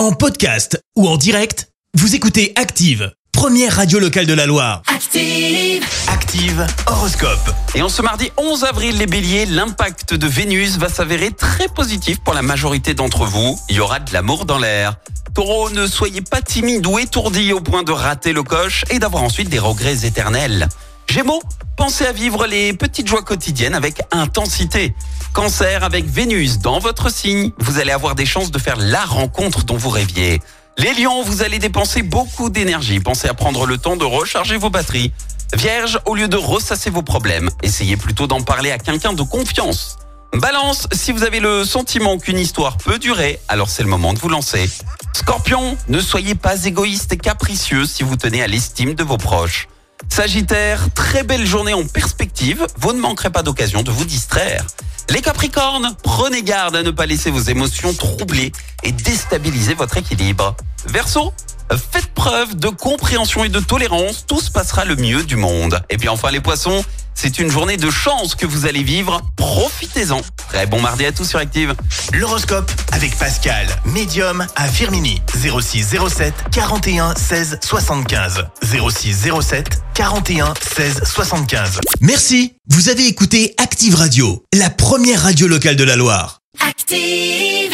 En podcast ou en direct, vous écoutez Active, première radio locale de la Loire. Active. Active Horoscope. Et en ce mardi 11 avril, les béliers, l'impact de Vénus va s'avérer très positif pour la majorité d'entre vous. Il y aura de l'amour dans l'air. Taureau, ne soyez pas timide ou étourdi au point de rater le coche et d'avoir ensuite des regrets éternels. Gémeaux, pensez à vivre les petites joies quotidiennes avec intensité. Cancer, avec Vénus dans votre signe, vous allez avoir des chances de faire la rencontre dont vous rêviez. Les lions, vous allez dépenser beaucoup d'énergie. Pensez à prendre le temps de recharger vos batteries. Vierge, au lieu de ressasser vos problèmes, essayez plutôt d'en parler à quelqu'un de confiance. Balance, si vous avez le sentiment qu'une histoire peut durer, alors c'est le moment de vous lancer. Scorpion, ne soyez pas égoïste et capricieux si vous tenez à l'estime de vos proches. Sagittaire, très belle journée en perspective, vous ne manquerez pas d'occasion de vous distraire. Les Capricornes, prenez garde à ne pas laisser vos émotions troubler et déstabiliser votre équilibre. Verseau, faites preuve de compréhension et de tolérance, tout se passera le mieux du monde. Et puis enfin les poissons, c'est une journée de chance que vous allez vivre, profitez-en. Très bon mardi à tous sur Active. L'horoscope avec Pascal, médium à Firmini. 06 07 41 16 75. 06 07 41 16 75. Merci, vous avez écouté Active Radio, la première radio locale de la Loire. Active.